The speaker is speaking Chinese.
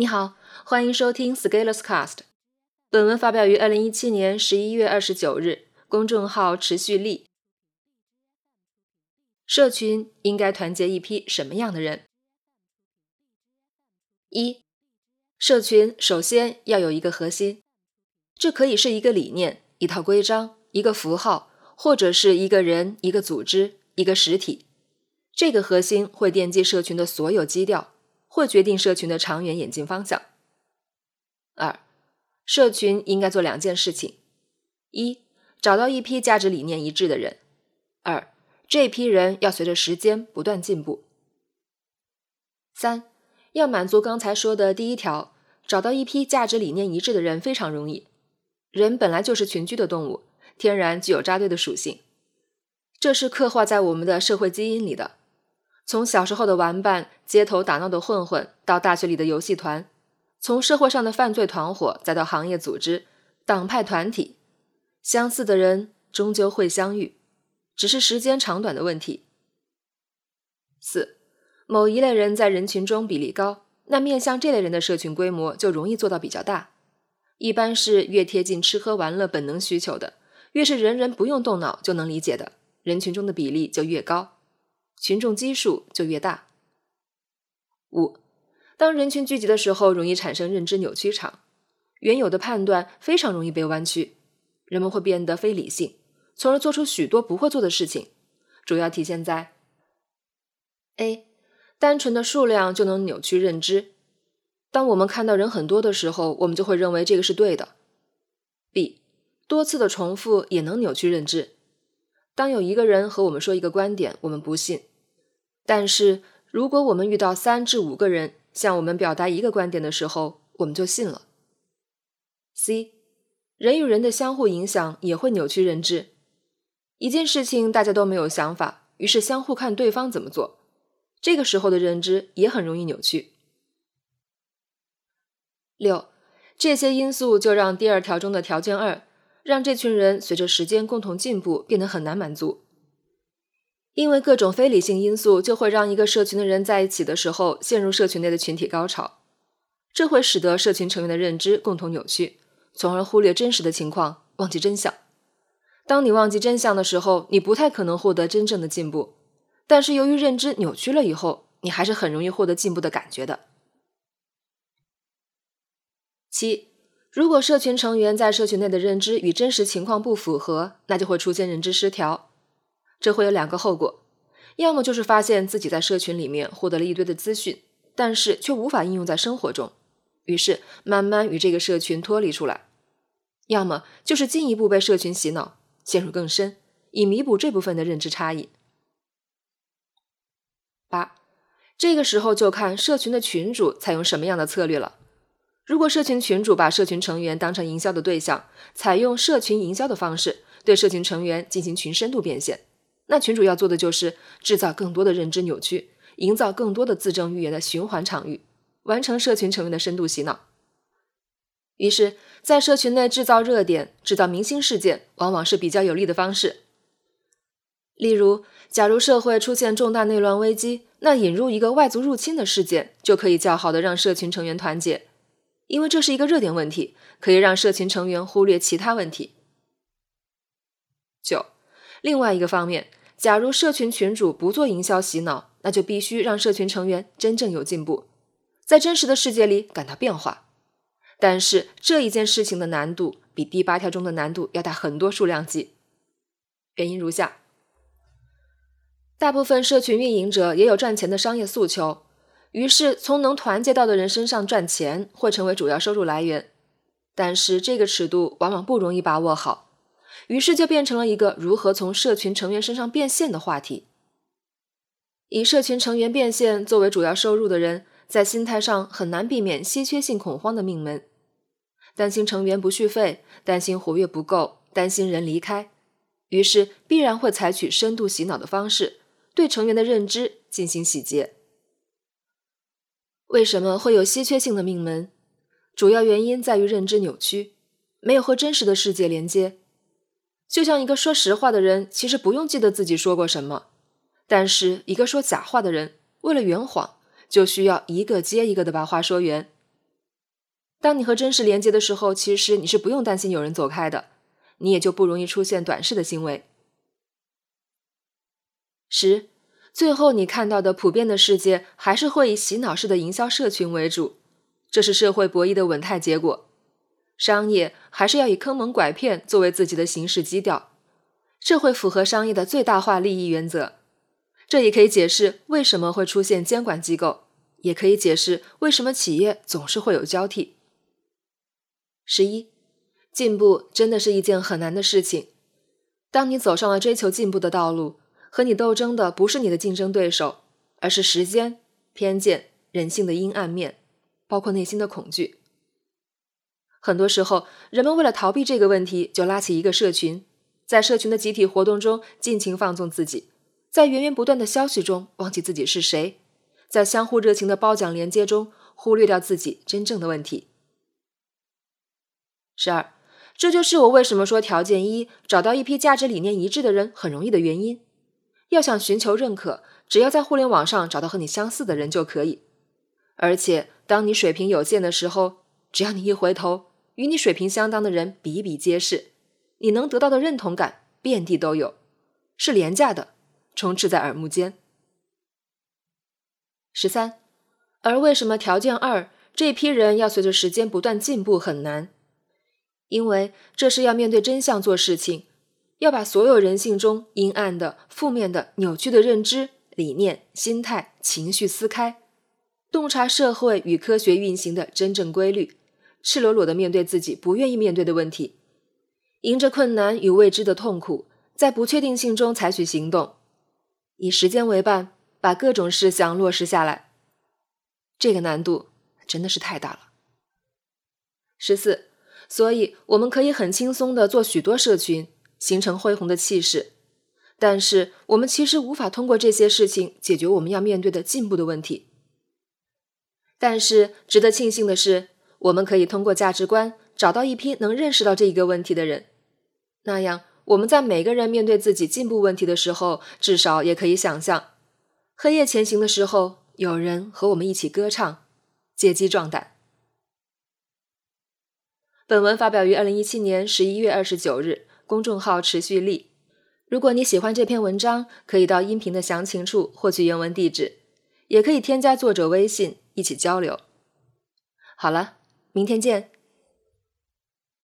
你好，欢迎收听 Scalers Cast。本文发表于二零一七年十一月二十九日，公众号持续力。社群应该团结一批什么样的人？一、社群首先要有一个核心，这可以是一个理念、一套规章、一个符号，或者是一个人、一个组织、一个实体。这个核心会奠基社群的所有基调。会决定社群的长远演进方向。二，社群应该做两件事情：一，找到一批价值理念一致的人；二，这批人要随着时间不断进步。三，要满足刚才说的第一条，找到一批价值理念一致的人非常容易。人本来就是群居的动物，天然具有扎堆的属性，这是刻画在我们的社会基因里的。从小时候的玩伴、街头打闹的混混，到大学里的游戏团；从社会上的犯罪团伙，再到行业组织、党派团体，相似的人终究会相遇，只是时间长短的问题。四，某一类人在人群中比例高，那面向这类人的社群规模就容易做到比较大。一般是越贴近吃喝玩乐本能需求的，越是人人不用动脑就能理解的人群中的比例就越高。群众基数就越大。五，当人群聚集的时候，容易产生认知扭曲场，原有的判断非常容易被弯曲，人们会变得非理性，从而做出许多不会做的事情。主要体现在：A，单纯的数量就能扭曲认知。当我们看到人很多的时候，我们就会认为这个是对的。B，多次的重复也能扭曲认知。当有一个人和我们说一个观点，我们不信。但是，如果我们遇到三至五个人向我们表达一个观点的时候，我们就信了。C，人与人的相互影响也会扭曲认知。一件事情大家都没有想法，于是相互看对方怎么做，这个时候的认知也很容易扭曲。六，这些因素就让第二条中的条件二，让这群人随着时间共同进步变得很难满足。因为各种非理性因素，就会让一个社群的人在一起的时候陷入社群内的群体高潮，这会使得社群成员的认知共同扭曲，从而忽略真实的情况，忘记真相。当你忘记真相的时候，你不太可能获得真正的进步。但是由于认知扭曲了以后，你还是很容易获得进步的感觉的。七，如果社群成员在社群内的认知与真实情况不符合，那就会出现认知失调。这会有两个后果，要么就是发现自己在社群里面获得了一堆的资讯，但是却无法应用在生活中，于是慢慢与这个社群脱离出来；要么就是进一步被社群洗脑，陷入更深，以弥补这部分的认知差异。八，这个时候就看社群的群主采用什么样的策略了。如果社群群主把社群成员当成营销的对象，采用社群营销的方式，对社群成员进行群深度变现。那群主要做的就是制造更多的认知扭曲，营造更多的自证预言的循环场域，完成社群成员的深度洗脑。于是，在社群内制造热点、制造明星事件，往往是比较有利的方式。例如，假如社会出现重大内乱危机，那引入一个外族入侵的事件，就可以较好的让社群成员团结，因为这是一个热点问题，可以让社群成员忽略其他问题。九，另外一个方面。假如社群群主不做营销洗脑，那就必须让社群成员真正有进步，在真实的世界里感到变化。但是这一件事情的难度比第八条中的难度要大很多数量级。原因如下：大部分社群运营者也有赚钱的商业诉求，于是从能团结到的人身上赚钱会成为主要收入来源。但是这个尺度往往不容易把握好。于是就变成了一个如何从社群成员身上变现的话题。以社群成员变现作为主要收入的人，在心态上很难避免稀缺性恐慌的命门，担心成员不续费，担心活跃不够，担心人离开，于是必然会采取深度洗脑的方式，对成员的认知进行洗劫。为什么会有稀缺性的命门？主要原因在于认知扭曲，没有和真实的世界连接。就像一个说实话的人，其实不用记得自己说过什么；但是一个说假话的人，为了圆谎，就需要一个接一个的把话说圆。当你和真实连接的时候，其实你是不用担心有人走开的，你也就不容易出现短视的行为。十，最后你看到的普遍的世界还是会以洗脑式的营销社群为主，这是社会博弈的稳态结果。商业还是要以坑蒙拐骗作为自己的行事基调，这会符合商业的最大化利益原则。这也可以解释为什么会出现监管机构，也可以解释为什么企业总是会有交替。十一，进步真的是一件很难的事情。当你走上了追求进步的道路，和你斗争的不是你的竞争对手，而是时间、偏见、人性的阴暗面，包括内心的恐惧。很多时候，人们为了逃避这个问题，就拉起一个社群，在社群的集体活动中尽情放纵自己，在源源不断的消息中忘记自己是谁，在相互热情的褒奖连接中忽略掉自己真正的问题。十二，这就是我为什么说条件一找到一批价值理念一致的人很容易的原因。要想寻求认可，只要在互联网上找到和你相似的人就可以。而且，当你水平有限的时候，只要你一回头。与你水平相当的人比比皆是，你能得到的认同感遍地都有，是廉价的，充斥在耳目间。十三，而为什么条件二这批人要随着时间不断进步很难？因为这是要面对真相做事情，要把所有人性中阴暗的、负面的、扭曲的认知、理念、心态、情绪撕开，洞察社会与科学运行的真正规律。赤裸裸的面对自己不愿意面对的问题，迎着困难与未知的痛苦，在不确定性中采取行动，以时间为伴，把各种事项落实下来。这个难度真的是太大了。十四，所以我们可以很轻松的做许多社群，形成恢宏的气势，但是我们其实无法通过这些事情解决我们要面对的进步的问题。但是值得庆幸的是。我们可以通过价值观找到一批能认识到这一个问题的人，那样我们在每个人面对自己进步问题的时候，至少也可以想象，黑夜前行的时候，有人和我们一起歌唱，借机壮胆。本文发表于二零一七年十一月二十九日，公众号持续力。如果你喜欢这篇文章，可以到音频的详情处获取原文地址，也可以添加作者微信一起交流。好了。明天见。